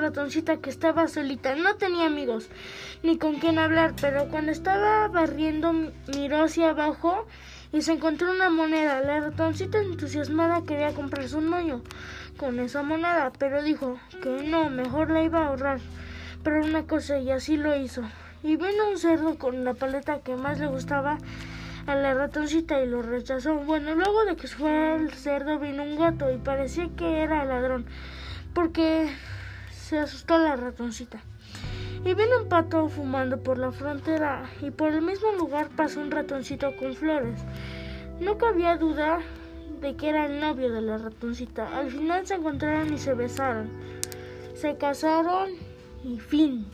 ratoncita que estaba solita, no tenía amigos ni con quién hablar, pero cuando estaba barriendo miró hacia abajo y se encontró una moneda. La ratoncita entusiasmada quería comprarse un moño con esa moneda, pero dijo que no, mejor la iba a ahorrar para una cosa y así lo hizo. Y vino un cerdo con la paleta que más le gustaba a la ratoncita y lo rechazó. Bueno, luego de que fue el cerdo vino un gato y parecía que era ladrón porque se asustó la ratoncita. Y vino un pato fumando por la frontera y por el mismo lugar pasó un ratoncito con flores. No cabía duda de que era el novio de la ratoncita. Al final se encontraron y se besaron. Se casaron y fin.